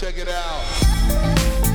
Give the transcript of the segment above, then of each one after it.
Check it out.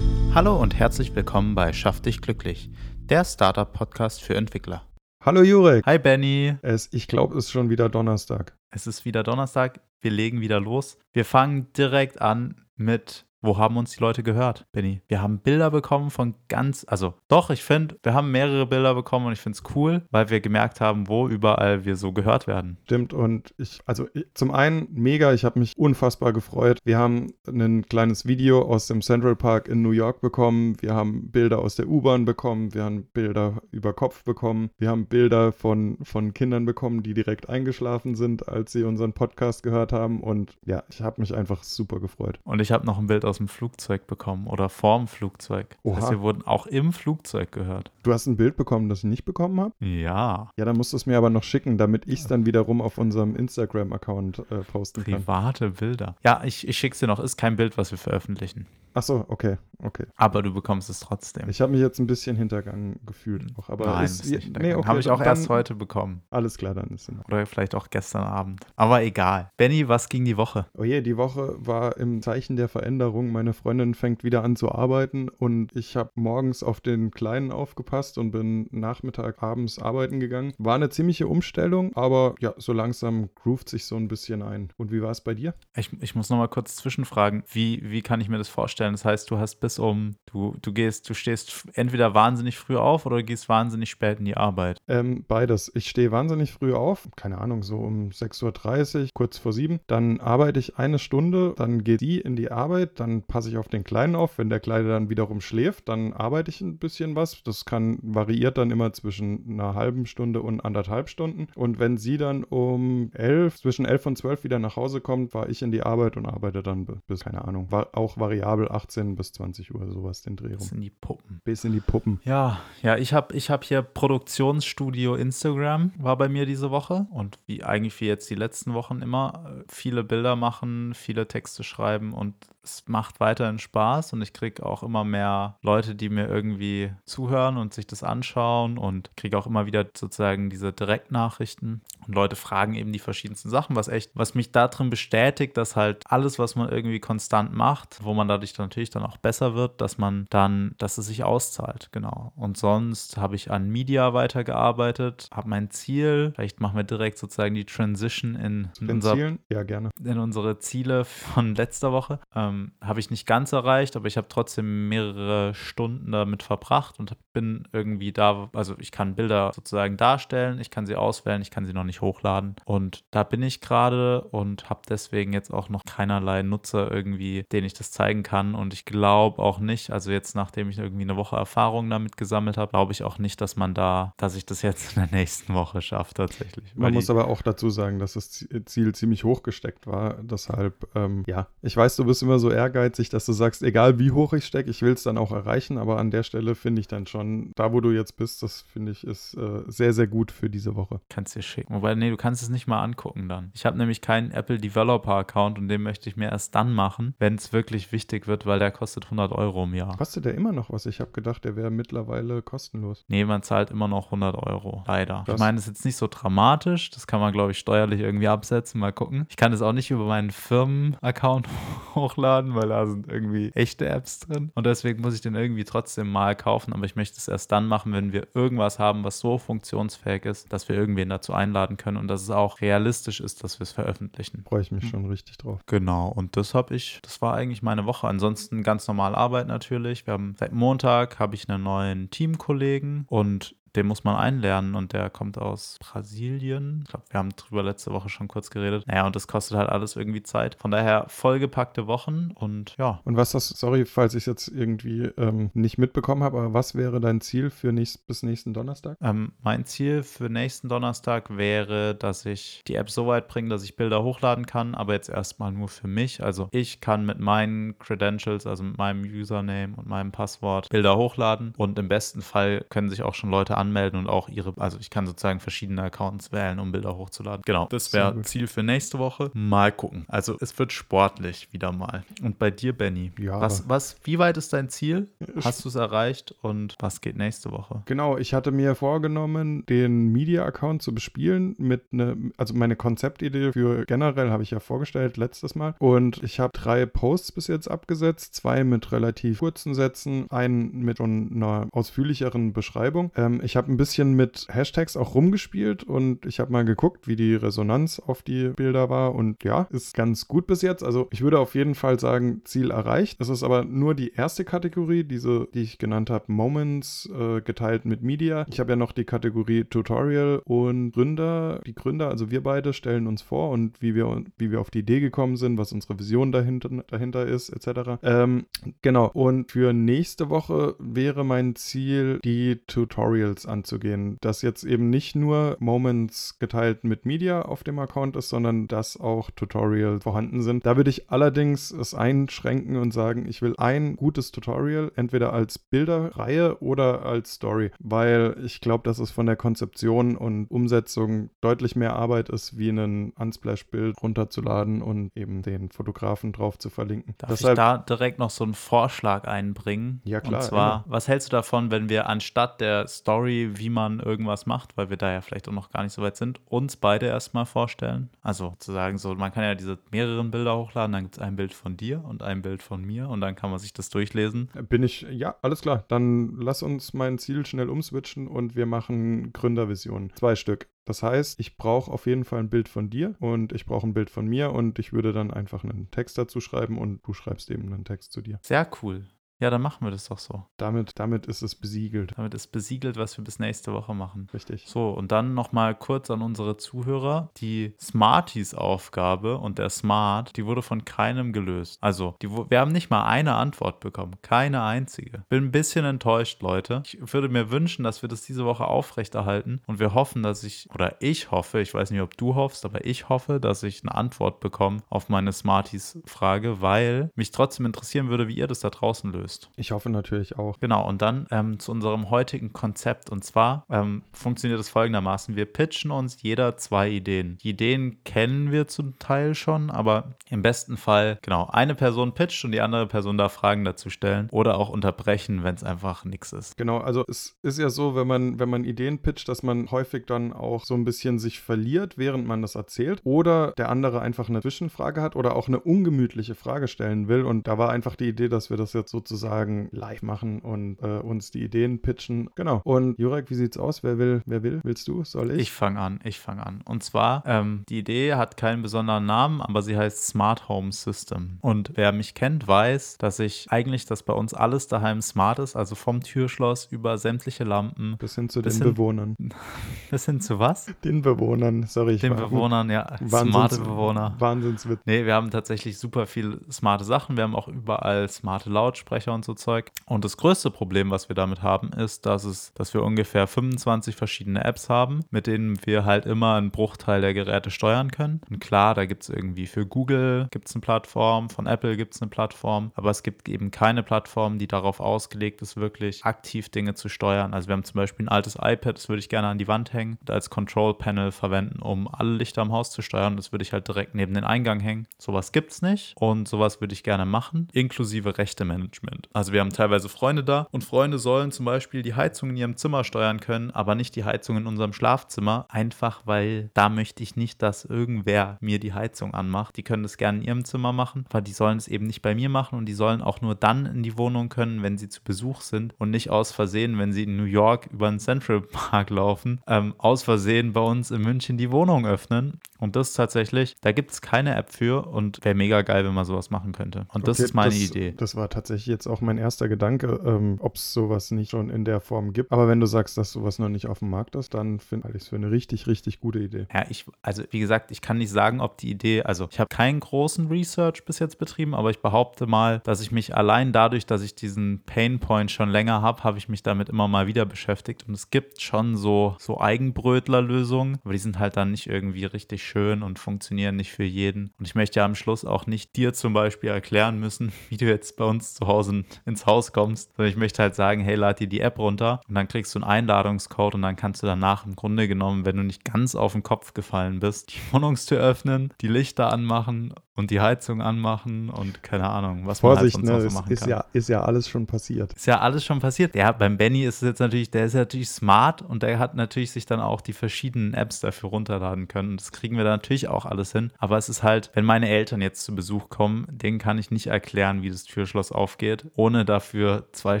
Hallo und herzlich willkommen bei Schaff dich glücklich, der Startup-Podcast für Entwickler. Hallo Jurek. Hi Benny, Es, ich glaube, es ist schon wieder Donnerstag. es ist wieder Donnerstag, wir legen wieder los. Wir fangen direkt an mit wo haben uns die Leute gehört, Benny? Wir haben Bilder bekommen von ganz, also doch, ich finde, wir haben mehrere Bilder bekommen und ich finde es cool, weil wir gemerkt haben, wo überall wir so gehört werden. Stimmt. Und ich, also ich, zum einen mega, ich habe mich unfassbar gefreut. Wir haben ein kleines Video aus dem Central Park in New York bekommen. Wir haben Bilder aus der U-Bahn bekommen. Wir haben Bilder über Kopf bekommen. Wir haben Bilder von, von Kindern bekommen, die direkt eingeschlafen sind, als sie unseren Podcast gehört haben. Und ja, ich habe mich einfach super gefreut. Und ich habe noch ein Bild aus dem Flugzeug bekommen oder vorm Flugzeug. Das heißt, Oha. wir wurden auch im Flugzeug gehört. Du hast ein Bild bekommen, das ich nicht bekommen habe? Ja, Ja, dann musst du es mir aber noch schicken, damit ich es dann wiederum auf unserem Instagram-Account äh, posten kann. private Bilder. Ja, ich, ich schicke dir noch, ist kein Bild, was wir veröffentlichen. Ach so, okay, okay. Aber du bekommst es trotzdem. Ich habe mich jetzt ein bisschen hintergangen gefühlt. Auch, aber Nein, ist, nicht nee, okay, habe ich auch erst heute bekommen. Alles klar, dann ist es. Oder vielleicht auch gestern Abend. Aber egal. Benny, was ging die Woche? Oh je, die Woche war im Zeichen der Veränderung. Meine Freundin fängt wieder an zu arbeiten und ich habe morgens auf den Kleinen aufgepasst und bin Nachmittag, abends arbeiten gegangen. War eine ziemliche Umstellung, aber ja, so langsam groovt sich so ein bisschen ein. Und wie war es bei dir? Ich, ich muss noch mal kurz zwischenfragen. Wie, wie kann ich mir das vorstellen? Das heißt, du hast bis um, du, du gehst, du stehst entweder wahnsinnig früh auf oder gehst wahnsinnig spät in die Arbeit. Ähm, beides. Ich stehe wahnsinnig früh auf, keine Ahnung, so um 6.30 Uhr, kurz vor sieben. Dann arbeite ich eine Stunde, dann geht die in die Arbeit, dann passe ich auf den Kleinen auf. Wenn der Kleine dann wiederum schläft, dann arbeite ich ein bisschen was. Das kann variiert dann immer zwischen einer halben Stunde und anderthalb Stunden. Und wenn sie dann um elf, zwischen elf und zwölf wieder nach Hause kommt, fahre ich in die Arbeit und arbeite dann bi- bis, keine Ahnung, war auch variabel 18 bis 20 Uhr, sowas den Dreh rum. sind die Puppen. Bis in die Puppen. Ja, ja, ich habe ich hab hier Produktionsstudio Instagram, war bei mir diese Woche. Und wie eigentlich wie jetzt die letzten Wochen immer, äh, viele Bilder machen, viele Texte schreiben und es macht weiterhin Spaß und ich kriege auch immer mehr Leute, die mir irgendwie zuhören und sich das anschauen und kriege auch immer wieder sozusagen diese Direktnachrichten. Und Leute fragen eben die verschiedensten Sachen, was echt, was mich darin bestätigt, dass halt alles, was man irgendwie konstant macht, wo man dadurch dann natürlich dann auch besser wird, dass man dann, dass es sich auszahlt, genau. Und sonst habe ich an Media weitergearbeitet, habe mein Ziel, vielleicht machen wir direkt sozusagen die Transition in, in unser? Ja, gerne. in unsere Ziele von letzter Woche. Ähm, habe ich nicht ganz erreicht, aber ich habe trotzdem mehrere Stunden damit verbracht und bin irgendwie da, also ich kann Bilder sozusagen darstellen, ich kann sie auswählen, ich kann sie noch nicht hochladen. Und da bin ich gerade und habe deswegen jetzt auch noch keinerlei Nutzer irgendwie, den ich das zeigen kann. Und ich glaube auch nicht, also jetzt nachdem ich irgendwie eine Woche Erfahrung damit gesammelt habe, glaube ich auch nicht, dass man da, dass ich das jetzt in der nächsten Woche schaffe tatsächlich. Man muss aber auch dazu sagen, dass das Zi- Ziel ziemlich hoch gesteckt war. Deshalb, ähm, ja, ich weiß, du bist immer so ehrgeizig, dass du sagst, egal wie hoch ich stecke, ich will es dann auch erreichen. Aber an der Stelle finde ich dann schon, da wo du jetzt bist, das finde ich ist äh, sehr, sehr gut für diese Woche. Kannst dir schicken. Wobei, nee, du kannst es nicht mal angucken dann. Ich habe nämlich keinen Apple Developer Account und den möchte ich mir erst dann machen, wenn es wirklich wichtig wird, weil der kostet 100 Euro im Jahr. Kostet der immer noch was? Ich habe gedacht, der wäre mittlerweile kostenlos. Nee, man zahlt immer noch 100 Euro. Leider. Krass. Ich meine, das ist jetzt nicht so dramatisch. Das kann man, glaube ich, steuerlich irgendwie absetzen. Mal gucken. Ich kann das auch nicht über meinen Firmen-Account hochladen, weil da sind irgendwie echte Apps drin. Und deswegen muss ich den irgendwie trotzdem mal kaufen. Aber ich möchte es erst dann machen, wenn wir irgendwas haben, was so funktionsfähig ist, dass wir irgendwen dazu einladen können und dass es auch realistisch ist, dass wir es veröffentlichen. Freue ich mich schon richtig drauf. Genau, und das habe ich, das war eigentlich meine Woche. Ansonsten ganz normal Arbeit natürlich. Wir haben seit Montag habe ich einen neuen Teamkollegen und den muss man einlernen und der kommt aus Brasilien. Ich glaube, wir haben drüber letzte Woche schon kurz geredet. Naja, und das kostet halt alles irgendwie Zeit. Von daher vollgepackte Wochen und ja. Und was das, sorry, falls ich es jetzt irgendwie ähm, nicht mitbekommen habe, aber was wäre dein Ziel für nächst, bis nächsten Donnerstag? Ähm, mein Ziel für nächsten Donnerstag wäre, dass ich die App so weit bringe, dass ich Bilder hochladen kann, aber jetzt erstmal nur für mich. Also ich kann mit meinen Credentials, also mit meinem Username und meinem Passwort Bilder hochladen und im besten Fall können sich auch schon Leute anmelden und auch ihre, also ich kann sozusagen verschiedene Accounts wählen, um Bilder hochzuladen. Genau, das wäre. Ziel für nächste Woche. Mal gucken. Also es wird sportlich wieder mal. Und bei dir, Benny, Ja, was, was, wie weit ist dein Ziel? Hast du es erreicht und was geht nächste Woche? Genau, ich hatte mir vorgenommen, den Media-Account zu bespielen mit ne, also meine Konzeptidee für generell habe ich ja vorgestellt letztes Mal und ich habe drei Posts bis jetzt abgesetzt, zwei mit relativ kurzen Sätzen, einen mit einer ausführlicheren Beschreibung. Ähm, ich habe ein bisschen mit Hashtags auch rumgespielt und ich habe mal geguckt, wie die Resonanz auf die Bilder war und ja, ist ganz gut bis jetzt. Also ich würde auf jeden Fall sagen, Ziel erreicht. Es ist aber nur die erste Kategorie, diese, die ich genannt habe, Moments äh, geteilt mit Media. Ich habe ja noch die Kategorie Tutorial und Gründer. Die Gründer, also wir beide, stellen uns vor und wie wir, wie wir auf die Idee gekommen sind, was unsere Vision dahinter, dahinter ist, etc. Ähm, genau. Und für nächste Woche wäre mein Ziel, die Tutorials anzugehen. Dass jetzt eben nicht nur Moments geteilt mit Media auf dem Account ist, sondern dass auch Tutorials vorhanden sind. Da würde ich allerdings es einschränken und sagen, ich will ein gutes Tutorial, entweder als Bilderreihe oder als Story, weil ich glaube, dass es von der Konzeption und Umsetzung deutlich mehr Arbeit ist, wie ein Unsplash-Bild runterzuladen und eben den Fotografen drauf zu verlinken. Darf ich da direkt noch so einen Vorschlag einbringen? Ja, klar, Und zwar, immer. was hältst du davon, wenn wir anstatt der Story, wie man irgendwas macht, weil wir da ja vielleicht auch noch gar nicht so weit sind, uns beide erstmal vorstellen? Also zu sagen, so, man kann ja diese mehreren Bilder hochladen, dann gibt es ein Bild von dir und ein Bild von mir und dann kann man sich das durchlesen. Bin ich, ja, alles klar. Dann lass uns mein Ziel schnell umswitchen und wir machen Gründervisionen. Zwei Stück. Das heißt, ich brauche auf jeden Fall ein Bild von dir und ich brauche ein Bild von mir und ich würde dann einfach einen Text dazu schreiben und du schreibst eben einen Text zu dir. Sehr cool. Ja, dann machen wir das doch so. Damit, damit ist es besiegelt. Damit ist besiegelt, was wir bis nächste Woche machen. Richtig. So, und dann nochmal kurz an unsere Zuhörer. Die Smarties-Aufgabe und der Smart, die wurde von keinem gelöst. Also, die, wir haben nicht mal eine Antwort bekommen. Keine einzige. Bin ein bisschen enttäuscht, Leute. Ich würde mir wünschen, dass wir das diese Woche aufrechterhalten. Und wir hoffen, dass ich, oder ich hoffe, ich weiß nicht, ob du hoffst, aber ich hoffe, dass ich eine Antwort bekomme auf meine Smarties-Frage, weil mich trotzdem interessieren würde, wie ihr das da draußen löst. Ich hoffe natürlich auch. Genau, und dann ähm, zu unserem heutigen Konzept. Und zwar ähm, funktioniert es folgendermaßen. Wir pitchen uns jeder zwei Ideen. Die Ideen kennen wir zum Teil schon, aber im besten Fall, genau, eine Person pitcht und die andere Person darf Fragen dazu stellen oder auch unterbrechen, wenn es einfach nichts ist. Genau, also es ist ja so, wenn man, wenn man Ideen pitcht, dass man häufig dann auch so ein bisschen sich verliert, während man das erzählt. Oder der andere einfach eine Zwischenfrage hat oder auch eine ungemütliche Frage stellen will. Und da war einfach die Idee, dass wir das jetzt sozusagen live machen und äh, uns die Ideen pitchen. Genau. Und Jurek, wie sieht's aus? Wer will? Wer will? Willst du? Soll ich? Ich fange an, ich fange an. Und zwar, ähm, die Idee hat keinen besonderen Namen, aber sie heißt Smart Home System. Und wer mich kennt, weiß, dass ich eigentlich, dass bei uns alles daheim smart ist, also vom Türschloss über sämtliche Lampen Bis hin zu Bis den hin- Bewohnern. bis hin zu was? Den Bewohnern, sorry. Ich Den war- Bewohnern, ja, Wahnsinns- smarte Bewohner. Wahnsinnswitz. Nee, wir haben tatsächlich super viel smarte Sachen. Wir haben auch überall smarte Lautsprecher und so Zeug. Und das größte Problem, was wir damit haben, ist, dass es, dass wir ungefähr 25 verschiedene Apps haben, mit denen wir halt immer einen Bruchteil der Geräte steuern können. Und klar, da gibt es irgendwie für Google gibt's eine Plattform, von Apple gibt es eine Plattform, aber es gibt eben keine Plattform, die darauf ausgelegt ist, wirklich aktiv Dinge zu steuern. Also wir haben zum Beispiel ein altes iPad, das würde ich gerne an die Wand hängen und als Control Panel verwenden, um alle Lichter im Haus zu steuern. Das würde ich halt direkt neben den Eingang hängen. Sowas gibt es nicht und sowas würde ich gerne machen, inklusive Rechtemanagement. Also wir haben teilweise Freunde da und Freunde sollen zum Beispiel die Heizung in ihrem Zimmer steuern können, aber nicht die Heizung in unserem Schlafzimmer, einfach weil da möchte ich nicht, dass irgendwer mir die Heizung anmacht. Die können das gerne in ihrem Zimmer machen, aber die sollen es eben nicht bei mir machen und die sollen auch nur dann in die Wohnung können, wenn sie zu Besuch sind und nicht aus Versehen, wenn sie in New York über den Central Park laufen, ähm, aus Versehen bei uns in München die Wohnung öffnen. Und das tatsächlich, da gibt es keine App für und wäre mega geil, wenn man sowas machen könnte. Und das Okay, ist meine das, Idee. Das war tatsächlich jetzt auch mein erster Gedanke, ähm, ob es sowas nicht schon in der Form gibt. Aber wenn du sagst, dass sowas noch nicht auf dem Markt ist, dann finde ich es für eine richtig, richtig gute Idee. Ja, ich, also wie gesagt, ich kann nicht sagen, ob die Idee, also ich habe keinen großen Research bis jetzt betrieben, aber ich behaupte mal, dass ich mich allein dadurch, dass ich diesen Painpoint schon länger habe, habe ich mich damit immer mal wieder beschäftigt. Und es gibt schon so, so Eigenbrötler-Lösungen, aber die sind halt dann nicht irgendwie richtig schön und funktionieren nicht für jeden. Und ich möchte ja am Schluss auch nicht dir zum Beispiel erklären müssen, wie du jetzt bei uns zu Hause 10.000 ins Haus kommst, sondern ich möchte halt sagen, hey, lad dir die App runter und dann kriegst du einen Einladungscode und dann kannst du danach im Grunde genommen, wenn du nicht ganz auf den Kopf gefallen bist, die Wohnungstür öffnen, die Lichter anmachen und die Heizung anmachen und keine Ahnung, was Vorsicht, man halt sonst ne, so machen ist kann. ja, ist ja alles schon passiert. Ist ja alles schon passiert. Ja, beim Benny ist es jetzt natürlich, der ist ja natürlich smart und der hat natürlich sich dann auch die verschiedenen Apps dafür runterladen können. Das kriegen wir da natürlich auch alles hin. Aber es ist halt, wenn meine Eltern jetzt zu Besuch kommen, denen kann ich nicht erklären, wie das Türschloss aufgeht, ohne dafür zwei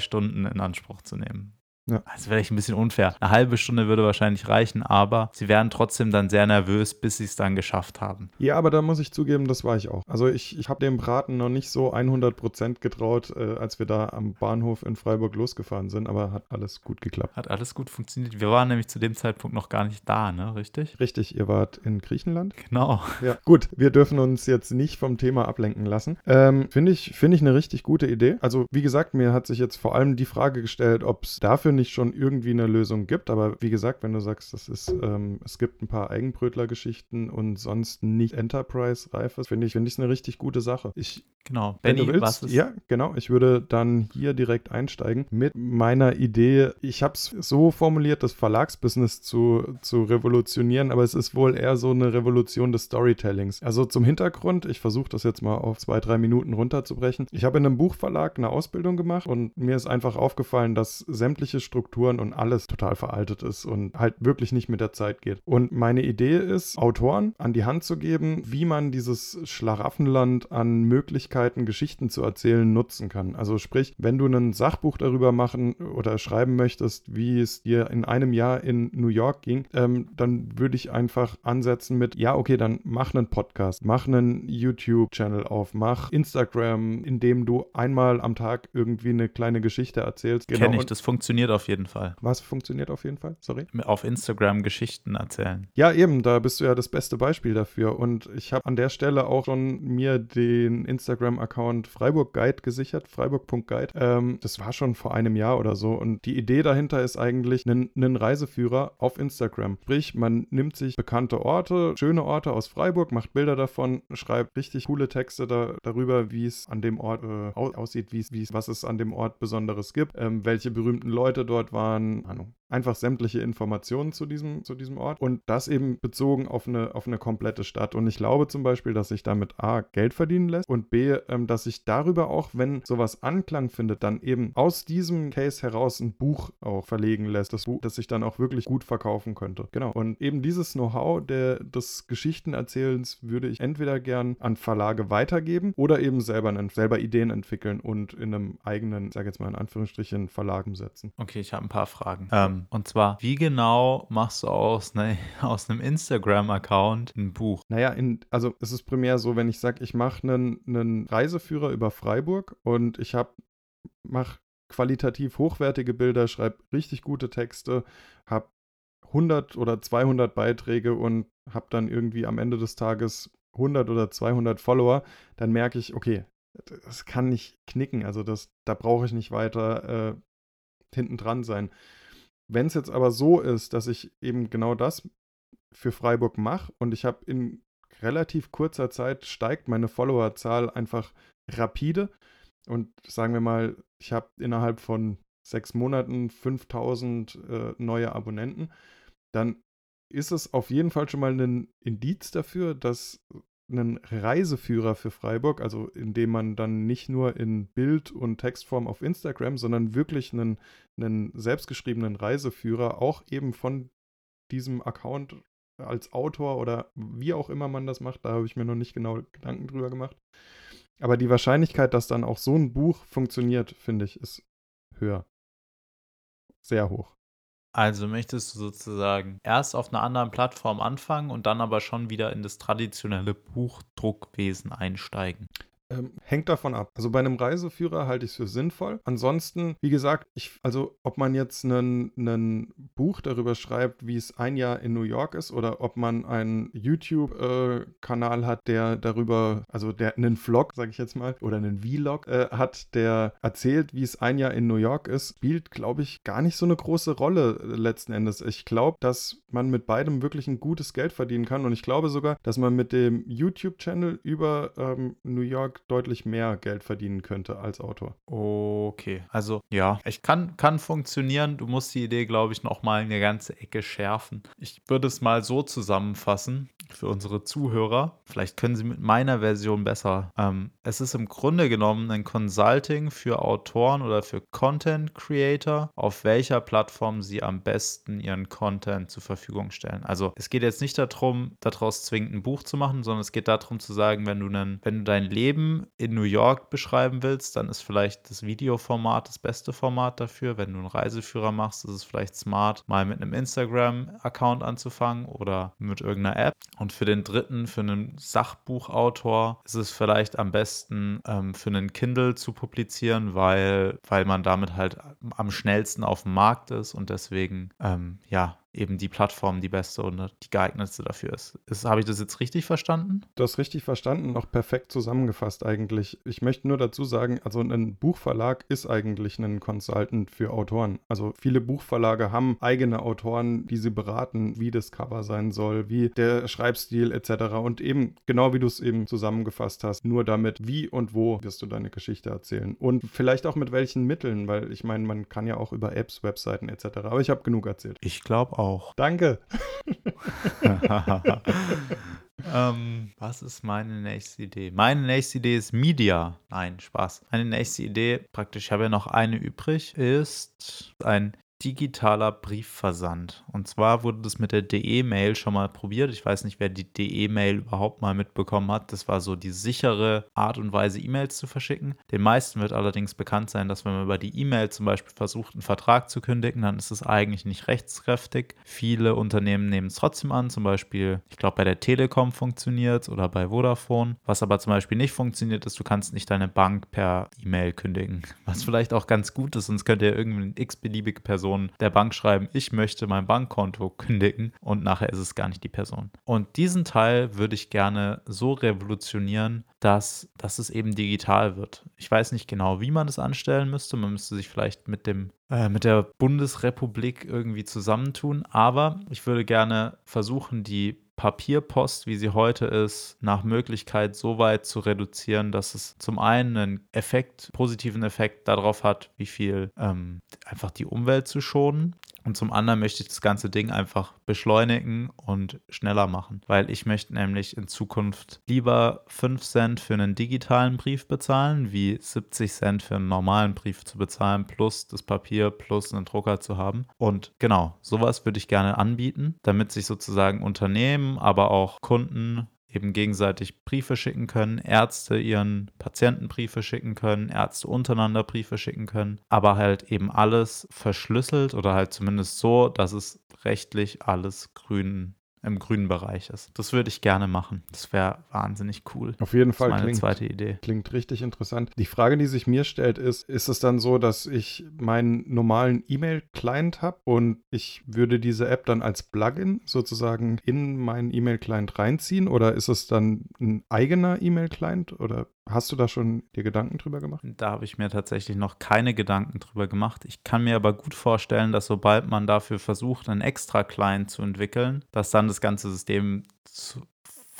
Stunden in Anspruch zu nehmen. Ja. Das wäre echt ein bisschen unfair. Eine halbe Stunde würde wahrscheinlich reichen, aber sie wären trotzdem dann sehr nervös, bis sie es dann geschafft haben. Ja, aber da muss ich zugeben, das war ich auch. Also ich, ich habe dem Braten noch nicht so 100% getraut, äh, als wir da am Bahnhof in Freiburg losgefahren sind, aber hat alles gut geklappt. Hat alles gut funktioniert. Wir waren nämlich zu dem Zeitpunkt noch gar nicht da, ne? Richtig? Richtig, ihr wart in Griechenland? Genau. Ja. Gut, wir dürfen uns jetzt nicht vom Thema ablenken lassen. Ähm, Finde ich, find ich eine richtig gute Idee. Also wie gesagt, mir hat sich jetzt vor allem die Frage gestellt, ob es dafür nicht schon irgendwie eine Lösung gibt. Aber wie gesagt, wenn du sagst, das ist, ähm, es gibt ein paar Eigenbrötler-Geschichten und sonst nicht Enterprise-reifes, finde ich, finde ich es eine richtig gute Sache. Ich Genau. Wenn Benny, du willst, was ist ja, genau. Ich würde dann hier direkt einsteigen mit meiner Idee. Ich habe es so formuliert, das Verlagsbusiness zu, zu revolutionieren, aber es ist wohl eher so eine Revolution des Storytellings. Also zum Hintergrund, ich versuche das jetzt mal auf zwei, drei Minuten runterzubrechen. Ich habe in einem Buchverlag eine Ausbildung gemacht und mir ist einfach aufgefallen, dass sämtliche Strukturen und alles total veraltet ist und halt wirklich nicht mit der Zeit geht. Und meine Idee ist, Autoren an die Hand zu geben, wie man dieses Schlaraffenland an Möglichkeiten, Geschichten zu erzählen, nutzen kann. Also sprich, wenn du ein Sachbuch darüber machen oder schreiben möchtest, wie es dir in einem Jahr in New York ging, ähm, dann würde ich einfach ansetzen mit, ja, okay, dann mach einen Podcast, mach einen YouTube-Channel auf, mach Instagram, in dem du einmal am Tag irgendwie eine kleine Geschichte erzählst. Genau. Kenne ich, das funktioniert auf jeden Fall. was funktioniert auf jeden Fall? Sorry. Auf Instagram Geschichten erzählen. Ja, eben, da bist du ja das beste Beispiel dafür. Und ich habe an der Stelle auch schon mir den Instagram-Account Freiburg Guide gesichert, freiburg.guide. Ähm, das war schon vor einem Jahr oder so. Und die Idee dahinter ist eigentlich einen, Reiseführer auf Instagram. Sprich, man nimmt sich bekannte Orte, schöne Orte aus Freiburg, macht Bilder davon, schreibt richtig coole Texte da, darüber, wie es an dem Ort äh, au- aussieht, wie es, was es an dem Ort Besonderes gibt, ähm, welche berühmten Leute dort waren, Ahnung, einfach sämtliche Informationen zu diesem, zu diesem Ort und das eben bezogen auf eine, auf eine komplette Stadt. Und ich glaube zum Beispiel, dass sich damit A, Geld verdienen lässt und B, ähm, dass sich darüber auch, wenn sowas Anklang findet, dann eben aus diesem Case heraus ein Buch auch verlegen lässt, das Buch, das sich dann auch wirklich gut verkaufen könnte. Genau. Und eben dieses Know-how der, des Geschichtenerzählens würde ich entweder gern an Verlage weitergeben oder eben selber, selber Ideen entwickeln und in einem eigenen, ich sage jetzt mal in Anführungsstrichen, Verlag umsetzen. Okay, ich habe ein paar Fragen. Ähm, und zwar, wie genau machst du aus, ne, aus einem Instagram-Account ein Buch? Naja, in, also es ist primär so, wenn ich sage, ich mache einen, einen Reiseführer über Freiburg und ich mache qualitativ hochwertige Bilder, schreibe richtig gute Texte, habe 100 oder 200 Beiträge und habe dann irgendwie am Ende des Tages 100 oder 200 Follower, dann merke ich, okay, das kann nicht knicken, also das, da brauche ich nicht weiter äh, hinten dran sein. Wenn es jetzt aber so ist, dass ich eben genau das für Freiburg mache und ich habe in relativ kurzer Zeit steigt meine Followerzahl einfach rapide und sagen wir mal, ich habe innerhalb von sechs Monaten 5000 äh, neue Abonnenten, dann ist es auf jeden Fall schon mal ein Indiz dafür, dass ein Reiseführer für Freiburg, also in dem man dann nicht nur in Bild- und Textform auf Instagram, sondern wirklich einen, einen selbstgeschriebenen Reiseführer auch eben von diesem Account als Autor oder wie auch immer man das macht, da habe ich mir noch nicht genau Gedanken drüber gemacht. Aber die Wahrscheinlichkeit, dass dann auch so ein Buch funktioniert, finde ich, ist höher. Sehr hoch. Also möchtest du sozusagen erst auf einer anderen Plattform anfangen und dann aber schon wieder in das traditionelle Buchdruckwesen einsteigen. Ähm, hängt davon ab. Also bei einem Reiseführer halte ich es für sinnvoll. Ansonsten, wie gesagt, ich, also ob man jetzt ein Buch darüber schreibt, wie es ein Jahr in New York ist, oder ob man einen YouTube-Kanal äh, hat, der darüber, also der einen Vlog, sage ich jetzt mal, oder einen Vlog äh, hat, der erzählt, wie es ein Jahr in New York ist, spielt, glaube ich, gar nicht so eine große Rolle äh, letzten Endes. Ich glaube, dass man mit beidem wirklich ein gutes Geld verdienen kann und ich glaube sogar, dass man mit dem YouTube-Channel über ähm, New York Deutlich mehr Geld verdienen könnte als Autor. Okay, also ja, ich kann, kann funktionieren. Du musst die Idee, glaube ich, noch mal eine ganze Ecke schärfen. Ich würde es mal so zusammenfassen für unsere Zuhörer. Vielleicht können sie mit meiner Version besser. Ähm, es ist im Grunde genommen ein Consulting für Autoren oder für Content Creator, auf welcher Plattform sie am besten ihren Content zur Verfügung stellen. Also es geht jetzt nicht darum, daraus zwingend ein Buch zu machen, sondern es geht darum zu sagen, wenn du, einen, wenn du dein Leben in New York beschreiben willst, dann ist vielleicht das Videoformat das beste Format dafür. Wenn du einen Reiseführer machst, ist es vielleicht smart, mal mit einem Instagram-Account anzufangen oder mit irgendeiner App. Und für den dritten, für einen Sachbuchautor, ist es vielleicht am besten ähm, für einen Kindle zu publizieren, weil, weil man damit halt am schnellsten auf dem Markt ist und deswegen ähm, ja eben die Plattform die beste und die geeignetste dafür ist. ist Habe ich das jetzt richtig verstanden? Du hast richtig verstanden, auch perfekt zusammengefasst eigentlich. Ich möchte nur dazu sagen, also ein Buchverlag ist eigentlich ein Consultant für Autoren. Also viele Buchverlage haben eigene Autoren, die sie beraten, wie das Cover sein soll, wie der Schreibstil etc. Und eben genau wie du es eben zusammengefasst hast, nur damit, wie und wo wirst du deine Geschichte erzählen. Und vielleicht auch mit welchen Mitteln, weil ich meine, man kann ja auch über Apps, Webseiten etc. Aber ich habe genug erzählt. Ich glaube auch. Danke. ähm, was ist meine nächste Idee? Meine nächste Idee ist Media. Nein, Spaß. Meine nächste Idee, praktisch, ich habe ja noch eine übrig, ist ein digitaler Briefversand. Und zwar wurde das mit der DE-Mail schon mal probiert. Ich weiß nicht, wer die DE-Mail überhaupt mal mitbekommen hat. Das war so die sichere Art und Weise, E-Mails zu verschicken. Den meisten wird allerdings bekannt sein, dass wenn man über die E-Mail zum Beispiel versucht, einen Vertrag zu kündigen, dann ist es eigentlich nicht rechtskräftig. Viele Unternehmen nehmen es trotzdem an. Zum Beispiel, ich glaube, bei der Telekom funktioniert oder bei Vodafone. Was aber zum Beispiel nicht funktioniert, ist, du kannst nicht deine Bank per E-Mail kündigen. Was vielleicht auch ganz gut ist, sonst könnte ja irgendwie eine x-beliebige Person Person der Bank schreiben, ich möchte mein Bankkonto kündigen und nachher ist es gar nicht die Person. Und diesen Teil würde ich gerne so revolutionieren, dass, dass es eben digital wird. Ich weiß nicht genau, wie man das anstellen müsste. Man müsste sich vielleicht mit dem äh, mit der Bundesrepublik irgendwie zusammentun, aber ich würde gerne versuchen, die Papierpost, wie sie heute ist, nach Möglichkeit so weit zu reduzieren, dass es zum einen einen Effekt, positiven Effekt darauf hat, wie viel ähm, einfach die Umwelt zu schonen und zum anderen möchte ich das ganze Ding einfach beschleunigen und schneller machen, weil ich möchte nämlich in Zukunft lieber 5 Cent für einen digitalen Brief bezahlen, wie 70 Cent für einen normalen Brief zu bezahlen, plus das Papier, plus einen Drucker zu haben. Und genau, sowas würde ich gerne anbieten, damit sich sozusagen Unternehmen, aber auch Kunden eben gegenseitig Briefe schicken können, Ärzte ihren Patienten Briefe schicken können, Ärzte untereinander Briefe schicken können, aber halt eben alles verschlüsselt oder halt zumindest so, dass es rechtlich alles grün im grünen Bereich ist. Das würde ich gerne machen. Das wäre wahnsinnig cool. Auf jeden Fall. Das ist meine klingt, zweite Idee. Klingt richtig interessant. Die Frage, die sich mir stellt, ist, ist es dann so, dass ich meinen normalen E-Mail-Client habe und ich würde diese App dann als Plugin sozusagen in meinen E-Mail-Client reinziehen oder ist es dann ein eigener E-Mail-Client oder Hast du da schon dir Gedanken drüber gemacht? Da habe ich mir tatsächlich noch keine Gedanken drüber gemacht. Ich kann mir aber gut vorstellen, dass sobald man dafür versucht, einen extra Client zu entwickeln, dass dann das ganze System zu,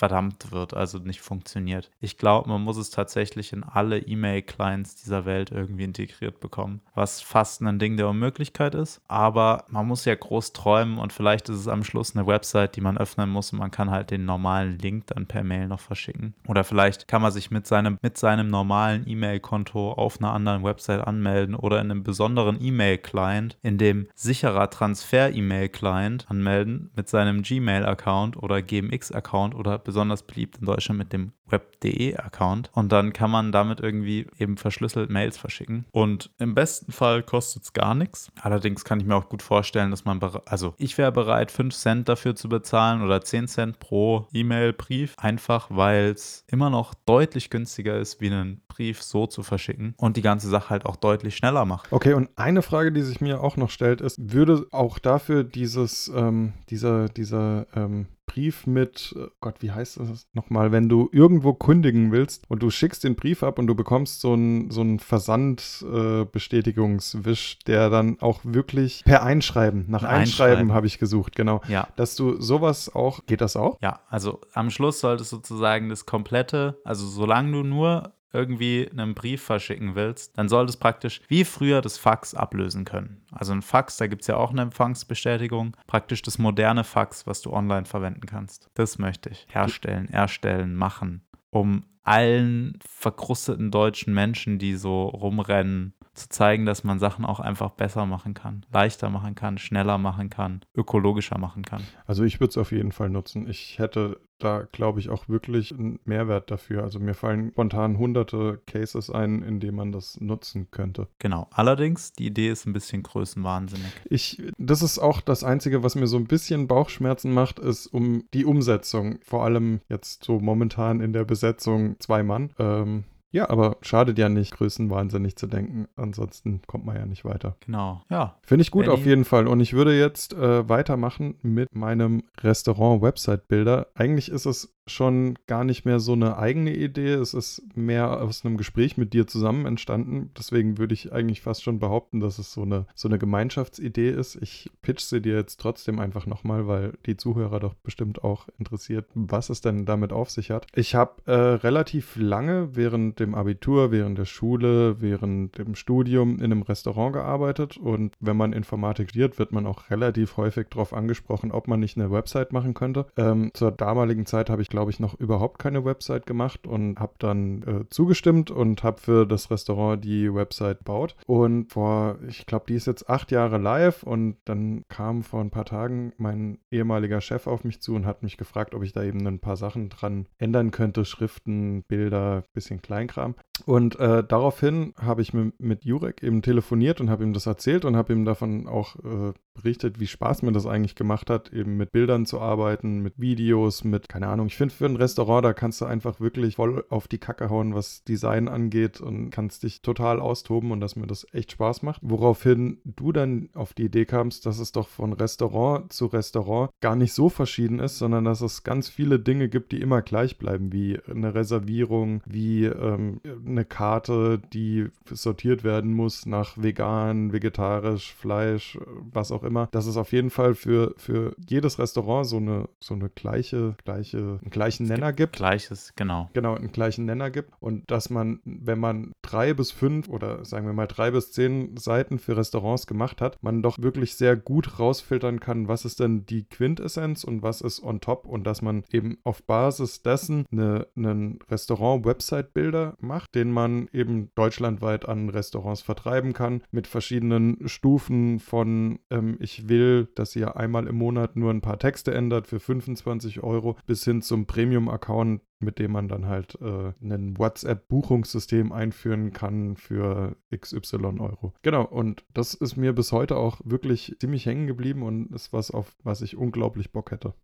verdammt wird, also nicht funktioniert. Ich glaube, man muss es tatsächlich in alle E-Mail-Clients dieser Welt irgendwie integriert bekommen, was fast ein Ding der Unmöglichkeit ist. Aber man muss ja groß träumen und vielleicht ist es am Schluss eine Website, die man öffnen muss und man kann halt den normalen Link dann per Mail noch verschicken. Oder vielleicht kann man sich mit seinem, mit seinem normalen E-Mail-Konto auf einer anderen Website anmelden oder in einem besonderen E-Mail-Client, in dem sicherer Transfer-E-Mail-Client anmelden mit seinem Gmail-Account oder GMX-Account oder besonders beliebt in Deutschland mit dem web.de-Account. Und dann kann man damit irgendwie eben verschlüsselt Mails verschicken. Und im besten Fall kostet es gar nichts. Allerdings kann ich mir auch gut vorstellen, dass man, also ich wäre bereit, 5 Cent dafür zu bezahlen oder 10 Cent pro E-Mail-Brief, einfach weil es immer noch deutlich günstiger ist, wie einen Brief so zu verschicken und die ganze Sache halt auch deutlich schneller macht. Okay, und eine Frage, die sich mir auch noch stellt, ist, würde auch dafür dieses, ähm, dieser, dieser ähm, Brief mit, oh Gott, wie heißt das nochmal, wenn du irgendwo kündigen willst und du schickst den Brief ab und du bekommst so einen so Versandbestätigungswisch, äh, der dann auch wirklich per Einschreiben, nach Einschreiben, Einschreiben habe ich gesucht, genau. Ja. Dass du sowas auch, geht das auch? Ja, also am Schluss solltest du sozusagen das komplette, also solange du nur irgendwie einen Brief verschicken willst, dann soll das praktisch wie früher das Fax ablösen können. Also ein Fax, da gibt es ja auch eine Empfangsbestätigung, praktisch das moderne Fax, was du online verwenden kannst. Das möchte ich herstellen, erstellen, machen, um allen verkrusteten deutschen Menschen, die so rumrennen, zu zeigen, dass man Sachen auch einfach besser machen kann, leichter machen kann, schneller machen kann, ökologischer machen kann. Also ich würde es auf jeden Fall nutzen. Ich hätte da, glaube ich, auch wirklich einen Mehrwert dafür. Also mir fallen spontan hunderte Cases ein, in denen man das nutzen könnte. Genau. Allerdings, die Idee ist ein bisschen größenwahnsinnig. Ich, das ist auch das Einzige, was mir so ein bisschen Bauchschmerzen macht, ist um die Umsetzung. Vor allem jetzt so momentan in der Besetzung zwei Mann. Ähm, ja, aber schadet ja nicht, größenwahnsinnig zu denken. Ansonsten kommt man ja nicht weiter. Genau. Ja. Finde ich gut Benny? auf jeden Fall. Und ich würde jetzt äh, weitermachen mit meinem Restaurant-Website-Bilder. Eigentlich ist es schon gar nicht mehr so eine eigene Idee. Es ist mehr aus einem Gespräch mit dir zusammen entstanden. Deswegen würde ich eigentlich fast schon behaupten, dass es so eine, so eine Gemeinschaftsidee ist. Ich pitch sie dir jetzt trotzdem einfach nochmal, weil die Zuhörer doch bestimmt auch interessiert, was es denn damit auf sich hat. Ich habe äh, relativ lange während dem Abitur, während der Schule, während dem Studium in einem Restaurant gearbeitet und wenn man Informatik studiert, wird man auch relativ häufig darauf angesprochen, ob man nicht eine Website machen könnte. Ähm, zur damaligen Zeit habe ich, glaube ich, noch überhaupt keine Website gemacht und habe dann äh, zugestimmt und habe für das Restaurant die Website gebaut. Und vor, ich glaube, die ist jetzt acht Jahre live und dann kam vor ein paar Tagen mein ehemaliger Chef auf mich zu und hat mich gefragt, ob ich da eben ein paar Sachen dran ändern könnte, Schriften, Bilder, bisschen Kleinkram. Und äh, daraufhin habe ich mit, mit Jurek eben telefoniert und habe ihm das erzählt und habe ihm davon auch äh, berichtet, wie Spaß mir das eigentlich gemacht hat, eben mit Bildern zu arbeiten, mit Videos, mit, keine Ahnung, ich finde für ein Restaurant, da kannst du einfach wirklich voll auf die Kacke hauen, was Design angeht und kannst dich total austoben und dass mir das echt Spaß macht. Woraufhin du dann auf die Idee kamst, dass es doch von Restaurant zu Restaurant gar nicht so verschieden ist, sondern dass es ganz viele Dinge gibt, die immer gleich bleiben, wie eine Reservierung, wie ähm, eine Karte, die sortiert werden muss nach vegan, vegetarisch, Fleisch, was auch immer. Dass es auf jeden Fall für, für jedes Restaurant so eine, so eine gleiche, gleiche, einen gleichen Nenner gibt. Gleiches, genau. Genau, einen gleichen Nenner gibt. Und dass man, wenn man drei bis fünf oder sagen wir mal drei bis zehn Seiten für Restaurants gemacht hat, man doch wirklich sehr gut rausfiltern kann, was ist denn die Quintessenz und was ist on top und dass man eben auf Basis dessen eine, einen Restaurant-Website-Bilder macht, den man eben deutschlandweit an Restaurants vertreiben kann mit verschiedenen Stufen von ähm, ich will, dass ihr einmal im Monat nur ein paar Texte ändert für 25 Euro bis hin zum Premium-Account, mit dem man dann halt äh, ein WhatsApp-Buchungssystem einführen kann für XY Euro. Genau, und das ist mir bis heute auch wirklich ziemlich hängen geblieben und ist was, auf was ich unglaublich Bock hätte.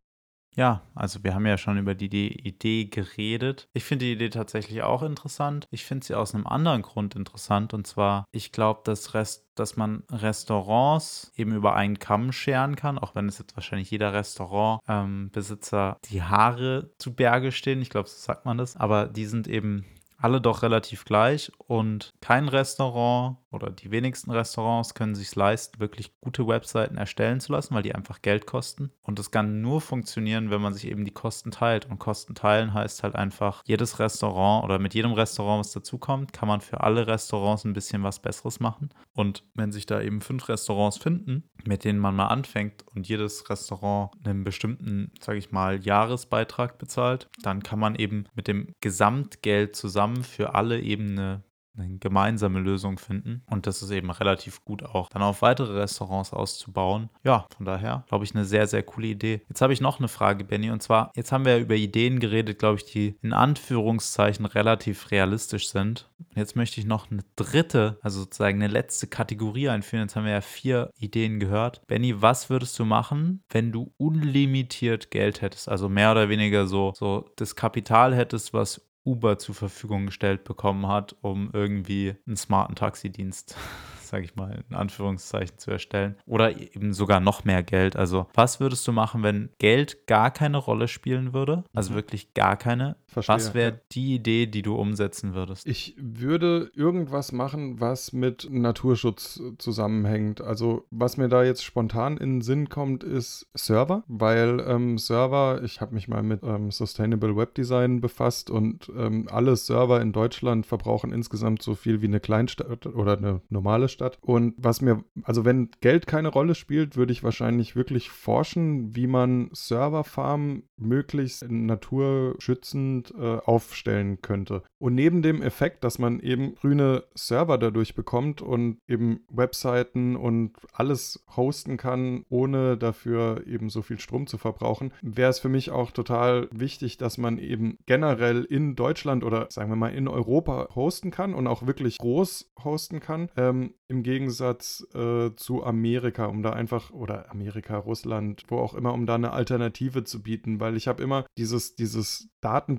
Ja, also wir haben ja schon über die Idee, geredet. Ich finde die Idee tatsächlich auch interessant. Ich finde sie aus einem anderen Grund interessant. Und zwar, ich glaube, dass, Rest, dass man Restaurants eben über einen Kamm scheren kann, auch wenn es jetzt wahrscheinlich jeder Restaurantbesitzer die Haare zu Berge stehen. Ich glaube, so sagt man das. Aber die sind eben alle doch relativ gleich und kein Restaurant oder die wenigsten Restaurants können sich leisten, wirklich gute Webseiten erstellen zu lassen, weil die einfach Geld kosten. Und das kann nur funktionieren, wenn man sich eben die Kosten teilt. Und Kosten teilen heißt halt einfach, jedes Restaurant oder mit jedem Restaurant, was dazukommt, kann man für alle Restaurants ein bisschen was Besseres machen. Und wenn sich da eben fünf Restaurants finden, mit denen man mal anfängt und jedes Restaurant einen bestimmten, sage ich mal, Jahresbeitrag bezahlt, dann kann man eben mit dem Gesamtgeld zusammen für alle eben eine eine gemeinsame Lösung finden. Und das ist eben relativ gut auch dann auf weitere Restaurants auszubauen. Ja, von daher glaube ich eine sehr, sehr coole Idee. Jetzt habe ich noch eine Frage, Benny. Und zwar, jetzt haben wir ja über Ideen geredet, glaube ich, die in Anführungszeichen relativ realistisch sind. Jetzt möchte ich noch eine dritte, also sozusagen eine letzte Kategorie einführen. Jetzt haben wir ja vier Ideen gehört. Benny, was würdest du machen, wenn du unlimitiert Geld hättest? Also mehr oder weniger so, so das Kapital hättest, was Uber zur Verfügung gestellt bekommen hat, um irgendwie einen smarten Taxidienst sage ich mal, in Anführungszeichen zu erstellen. Oder eben sogar noch mehr Geld. Also, was würdest du machen, wenn Geld gar keine Rolle spielen würde? Also Mhm. wirklich gar keine. Verstehe, was wäre ja. die Idee, die du umsetzen würdest? Ich würde irgendwas machen, was mit Naturschutz zusammenhängt. Also was mir da jetzt spontan in den Sinn kommt, ist Server, weil ähm, Server, ich habe mich mal mit ähm, Sustainable Web Design befasst und ähm, alle Server in Deutschland verbrauchen insgesamt so viel wie eine Kleinstadt oder eine normale Stadt. Und was mir, also wenn Geld keine Rolle spielt, würde ich wahrscheinlich wirklich forschen, wie man Serverfarmen möglichst naturschützend äh, aufstellen könnte. Und neben dem Effekt, dass man eben grüne Server dadurch bekommt und eben Webseiten und alles hosten kann, ohne dafür eben so viel Strom zu verbrauchen, wäre es für mich auch total wichtig, dass man eben generell in Deutschland oder sagen wir mal in Europa hosten kann und auch wirklich groß hosten kann, ähm, im Gegensatz äh, zu Amerika, um da einfach, oder Amerika, Russland, wo auch immer, um da eine Alternative zu bieten, weil ich habe immer dieses, dieses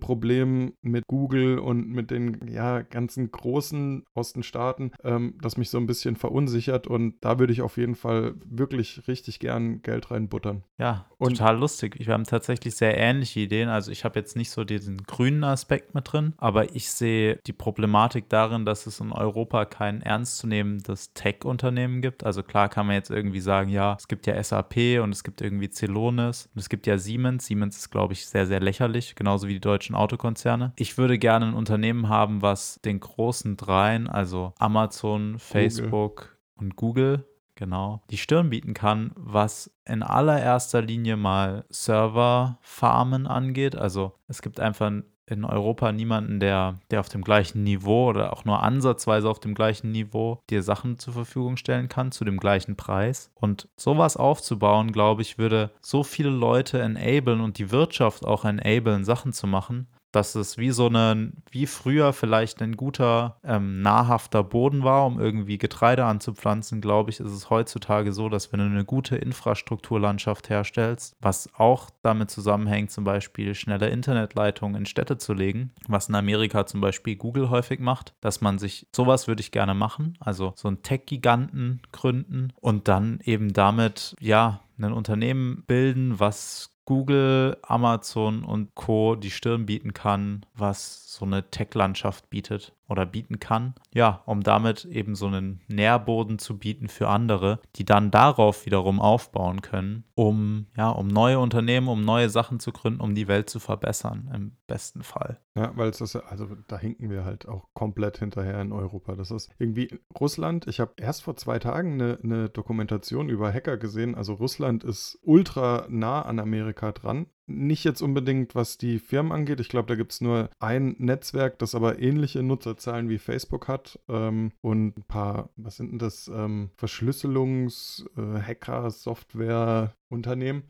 Datenproblem mit Google und mit den ja, ganzen großen Ostenstaaten, ähm, das mich so ein bisschen verunsichert und da würde ich auf jeden Fall wirklich richtig gern Geld reinbuttern. Ja, Und- total lustig. Wir haben tatsächlich sehr ähnliche Ideen. Also ich habe jetzt nicht so diesen grünen Aspekt mit drin, aber ich sehe die Problematik darin, dass es in Europa kein ernstzunehmendes Tech-Unternehmen gibt. Also klar kann man jetzt irgendwie sagen, ja, es gibt ja SAP und es gibt irgendwie Celonis und es gibt ja Siemens. Siemens ist, glaube ich, sehr, sehr lächerlich, genauso wie die deutschen Autokonzerne. Ich würde gerne ein Unternehmen haben, was den großen dreien, also Amazon, Facebook und Google, genau, die Stirn bieten kann, was in allererster Linie mal Serverfarmen angeht. Also es gibt einfach in Europa niemanden, der, der auf dem gleichen Niveau oder auch nur ansatzweise auf dem gleichen Niveau dir Sachen zur Verfügung stellen kann, zu dem gleichen Preis. Und sowas aufzubauen, glaube ich, würde so viele Leute enablen und die Wirtschaft auch enablen, Sachen zu machen, dass es wie so ein, wie früher vielleicht ein guter, ähm, nahrhafter Boden war, um irgendwie Getreide anzupflanzen, glaube ich, ist es heutzutage so, dass wenn du eine gute Infrastrukturlandschaft herstellst, was auch damit zusammenhängt, zum Beispiel schnelle Internetleitungen in Städte zu legen, was in Amerika zum Beispiel Google häufig macht, dass man sich, sowas würde ich gerne machen, also so einen Tech-Giganten gründen und dann eben damit, ja, ein Unternehmen bilden, was Google, Amazon und Co. die Stirn bieten kann, was so eine Tech-Landschaft bietet oder bieten kann. Ja, um damit eben so einen Nährboden zu bieten für andere, die dann darauf wiederum aufbauen können, um ja, um neue Unternehmen, um neue Sachen zu gründen, um die Welt zu verbessern, im besten Fall. Ja, weil es ist, ja- also da hinken wir halt auch komplett hinterher in Europa. Das ist irgendwie Russland. Ich habe erst vor zwei Tagen eine, eine Dokumentation über Hacker gesehen. Also Russland ist ultra nah an Amerika dran. Nicht jetzt unbedingt, was die Firmen angeht. Ich glaube, da gibt es nur ein Netzwerk, das aber ähnliche Nutzerzahlen wie Facebook hat ähm, und ein paar, was sind denn das, ähm, Verschlüsselungs-, äh.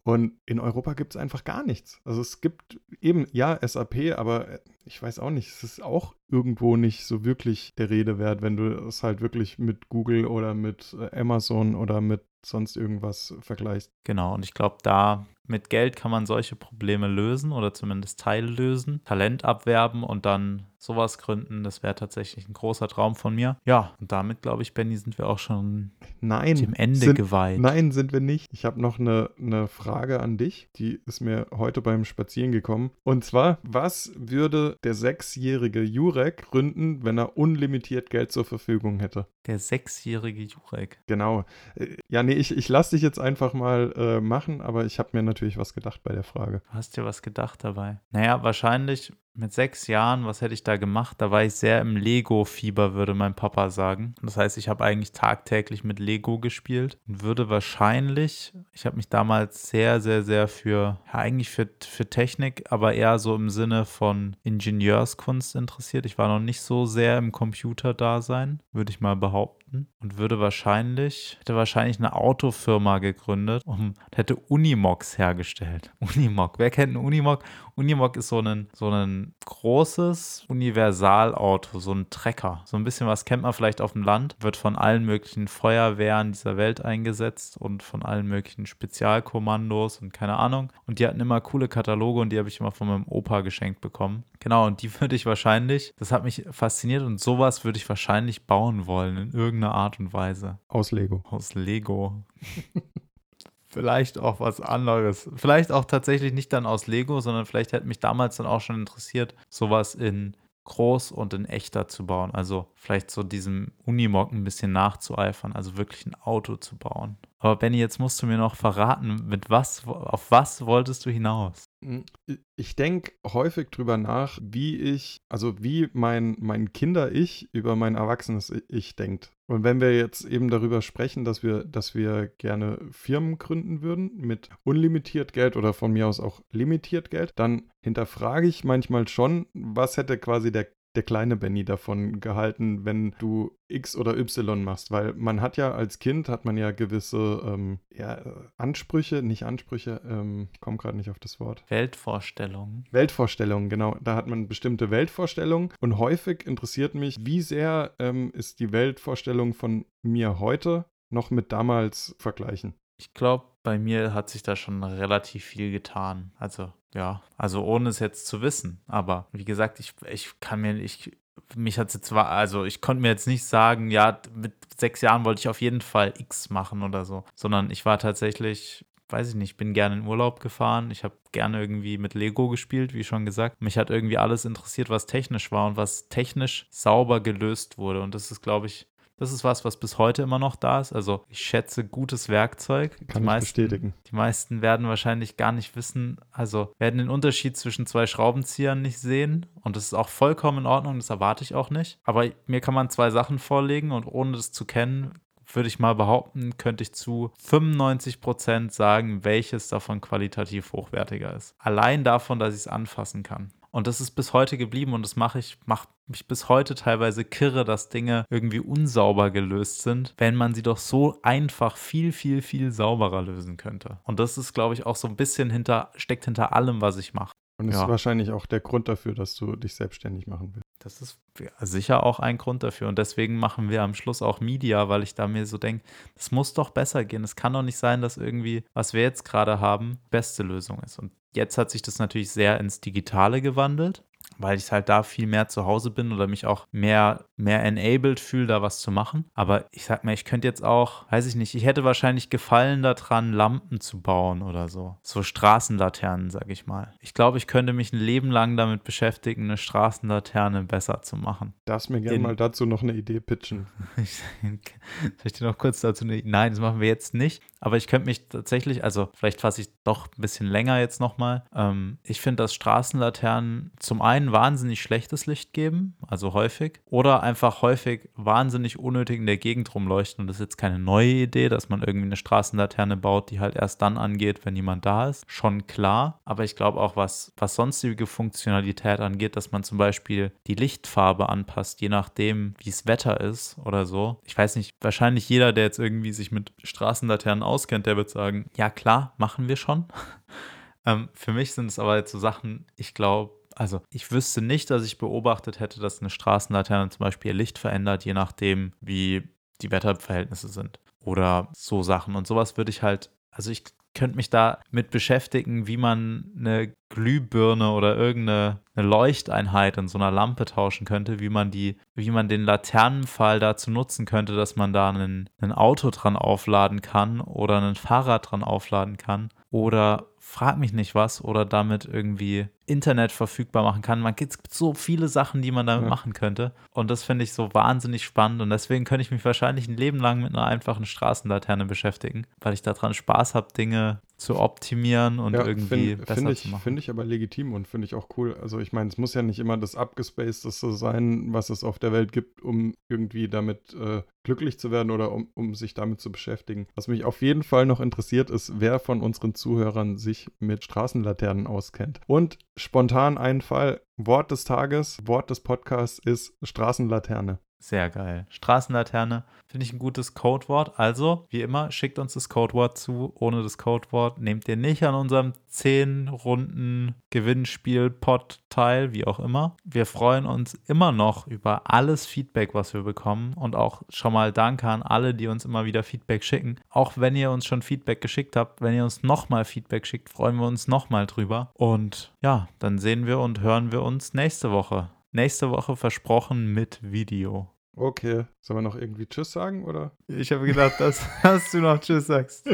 Und in Europa gibt es einfach gar nichts. Also es gibt eben, ja, SAP, aber äh, ich weiß auch nicht, es ist auch irgendwo nicht so wirklich der Rede wert, wenn du es halt wirklich mit Google oder mit äh, Amazon oder mit sonst irgendwas vergleichst. Genau, und ich glaube, da mit Geld kann man solche Probleme lösen oder zumindest Teile lösen, Talent abwerben und dann sowas gründen. Das wäre tatsächlich ein großer Traum von mir. Ja, und damit, glaube ich, Benny, sind wir auch schon Nein. dem Ende sind, geweiht. Nein, sind wir nicht. Ich habe noch eine, eine Frage an dich, die ist mir heute beim Spazieren gekommen. Und zwar, was würde der sechsjährige Jurek gründen, wenn er unlimitiert Geld zur Verfügung hätte? Der sechsjährige Jurek. Genau. Äh, Ja, nee, ich, ich lasse dich jetzt einfach mal äh, machen, aber ich habe mir natürlich was gedacht bei der Frage. Hast dir was gedacht dabei. Naja, wahrscheinlich mit sechs Jahren, was hätte ich da gemacht? Da war ich sehr im Lego-Fieber, würde mein Papa sagen. Das heißt, ich habe eigentlich tagtäglich mit Lego gespielt und würde wahrscheinlich, ich habe mich damals sehr, sehr, sehr für, ja, eigentlich für, für Technik, aber eher so im Sinne von Ingenieurskunst interessiert. Ich war noch nicht so sehr im Computerdasein, würde ich mal behaupten. Und würde wahrscheinlich, hätte wahrscheinlich eine Autofirma gegründet und hätte Unimogs hergestellt. Unimog. Wer kennt einen Unimog? Unimog ist so ein, so ein großes Universalauto, so ein Trecker. So ein bisschen was kennt man vielleicht auf dem Land, wird von allen möglichen Feuerwehren dieser Welt eingesetzt und von allen möglichen Spezialkommandos und keine Ahnung. Und die hatten immer coole Kataloge und die habe ich immer von meinem Opa geschenkt bekommen. Genau, und die würde ich wahrscheinlich, das hat mich fasziniert und sowas würde ich wahrscheinlich bauen wollen in irgendeiner Art und Weise. Aus Lego. Aus Lego. vielleicht auch was anderes. Vielleicht auch tatsächlich nicht dann aus Lego, sondern vielleicht hätte mich damals dann auch schon interessiert, sowas in groß und in echter zu bauen. Also vielleicht so diesem Unimog ein bisschen nachzueifern, also wirklich ein Auto zu bauen. Aber Benny, jetzt musst du mir noch verraten, mit was, auf was wolltest du hinaus? Hm, ich denke häufig drüber nach, wie ich, also wie mein, mein Kinder-Ich über mein erwachsenes Ich denkt. Und wenn wir jetzt eben darüber sprechen, dass wir, dass wir gerne Firmen gründen würden mit unlimitiert Geld oder von mir aus auch limitiert Geld, dann hinterfrage ich manchmal schon, was hätte quasi der der kleine Benny davon gehalten, wenn du X oder Y machst, weil man hat ja als Kind hat man ja gewisse ähm, ja, Ansprüche, nicht Ansprüche, ähm, ich komme gerade nicht auf das Wort. Weltvorstellungen. Weltvorstellungen, genau. Da hat man bestimmte Weltvorstellungen und häufig interessiert mich, wie sehr ähm, ist die Weltvorstellung von mir heute noch mit damals vergleichen. Ich glaube, bei mir hat sich da schon relativ viel getan. Also, ja, also ohne es jetzt zu wissen. Aber wie gesagt, ich, ich kann mir, ich, mich hat jetzt zwar, also ich konnte mir jetzt nicht sagen, ja, mit sechs Jahren wollte ich auf jeden Fall X machen oder so, sondern ich war tatsächlich weiß ich nicht, bin gerne in Urlaub gefahren. Ich habe gerne irgendwie mit Lego gespielt, wie schon gesagt. Mich hat irgendwie alles interessiert, was technisch war und was technisch sauber gelöst wurde. Und das ist, glaube ich, das ist was, was bis heute immer noch da ist. Also ich schätze gutes Werkzeug. Kann die meisten, bestätigen. Die meisten werden wahrscheinlich gar nicht wissen, also werden den Unterschied zwischen zwei Schraubenziehern nicht sehen. Und das ist auch vollkommen in Ordnung, das erwarte ich auch nicht. Aber mir kann man zwei Sachen vorlegen und ohne das zu kennen, würde ich mal behaupten, könnte ich zu 95 Prozent sagen, welches davon qualitativ hochwertiger ist. Allein davon, dass ich es anfassen kann. Und das ist bis heute geblieben und das mache ich, macht mich bis heute teilweise kirre, dass Dinge irgendwie unsauber gelöst sind, wenn man sie doch so einfach viel, viel, viel sauberer lösen könnte. Und das ist, glaube ich, auch so ein bisschen hinter, steckt hinter allem, was ich mache. Und das ja. ist wahrscheinlich auch der Grund dafür, dass du dich selbstständig machen willst. Das ist sicher auch ein Grund dafür. Und deswegen machen wir am Schluss auch Media, weil ich da mir so denke, das muss doch besser gehen. Es kann doch nicht sein, dass irgendwie, was wir jetzt gerade haben, beste Lösung ist. Und Jetzt hat sich das natürlich sehr ins Digitale gewandelt weil ich halt da viel mehr zu Hause bin oder mich auch mehr, mehr enabled fühle, da was zu machen. Aber ich sag mir, ich könnte jetzt auch, weiß ich nicht, ich hätte wahrscheinlich Gefallen daran, Lampen zu bauen oder so. So Straßenlaternen, sag ich mal. Ich glaube, ich könnte mich ein Leben lang damit beschäftigen, eine Straßenlaterne besser zu machen. Darfst mir gerne mal dazu noch eine Idee pitchen. Soll ich dir noch kurz dazu eine Nein, das machen wir jetzt nicht. Aber ich könnte mich tatsächlich, also vielleicht fasse ich doch ein bisschen länger jetzt nochmal. Ähm, ich finde, dass Straßenlaternen zum einen wahnsinnig schlechtes Licht geben, also häufig, oder einfach häufig wahnsinnig unnötig in der Gegend rumleuchten. Und das ist jetzt keine neue Idee, dass man irgendwie eine Straßenlaterne baut, die halt erst dann angeht, wenn jemand da ist. Schon klar. Aber ich glaube auch, was, was sonstige Funktionalität angeht, dass man zum Beispiel die Lichtfarbe anpasst, je nachdem, wie es Wetter ist oder so. Ich weiß nicht, wahrscheinlich jeder, der jetzt irgendwie sich mit Straßenlaternen auskennt, der wird sagen, ja klar, machen wir schon. ähm, für mich sind es aber jetzt so Sachen, ich glaube, also ich wüsste nicht, dass ich beobachtet hätte, dass eine Straßenlaterne zum Beispiel ihr Licht verändert, je nachdem, wie die Wetterverhältnisse sind. Oder so Sachen. Und sowas würde ich halt, also ich könnte mich da mit beschäftigen, wie man eine Glühbirne oder irgendeine eine Leuchteinheit in so einer Lampe tauschen könnte, wie man die, wie man den Laternenpfahl dazu nutzen könnte, dass man da einen, ein Auto dran aufladen kann oder ein Fahrrad dran aufladen kann oder frag mich nicht was oder damit irgendwie Internet verfügbar machen kann. Man gibt so viele Sachen, die man damit ja. machen könnte. Und das finde ich so wahnsinnig spannend. Und deswegen könnte ich mich wahrscheinlich ein Leben lang mit einer einfachen Straßenlaterne beschäftigen, weil ich daran Spaß habe, Dinge zu optimieren und ja, irgendwie find, besser find ich, zu machen. Finde ich aber legitim und finde ich auch cool. Also ich meine, es muss ja nicht immer das abgespacedeste sein, was es auf der Welt gibt, um irgendwie damit äh, glücklich zu werden oder um, um sich damit zu beschäftigen. Was mich auf jeden Fall noch interessiert, ist, wer von unseren Zuhörern sich mit Straßenlaternen auskennt. Und spontan ein Fall, Wort des Tages, Wort des Podcasts ist Straßenlaterne. Sehr geil. Straßenlaterne finde ich ein gutes Codewort. Also, wie immer, schickt uns das Codewort zu. Ohne das Codewort nehmt ihr nicht an unserem 10 Runden Gewinnspiel-Pod teil, wie auch immer. Wir freuen uns immer noch über alles Feedback, was wir bekommen. Und auch schon mal Danke an alle, die uns immer wieder Feedback schicken. Auch wenn ihr uns schon Feedback geschickt habt, wenn ihr uns nochmal Feedback schickt, freuen wir uns nochmal drüber. Und ja, dann sehen wir und hören wir uns nächste Woche. Nächste Woche versprochen mit Video. Okay, sollen wir noch irgendwie Tschüss sagen oder? Ich habe gedacht, dass, dass du noch Tschüss sagst.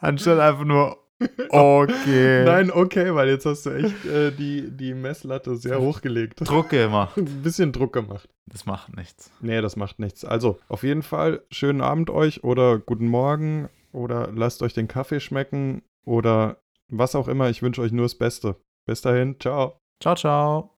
Anstatt einfach nur okay. Nein, okay, weil jetzt hast du echt äh, die, die Messlatte sehr hochgelegt. Druck gemacht. Ein bisschen Druck gemacht. Das macht nichts. Nee, das macht nichts. Also, auf jeden Fall, schönen Abend euch oder guten Morgen oder lasst euch den Kaffee schmecken oder was auch immer. Ich wünsche euch nur das Beste. Bis dahin, ciao. Ciao, ciao.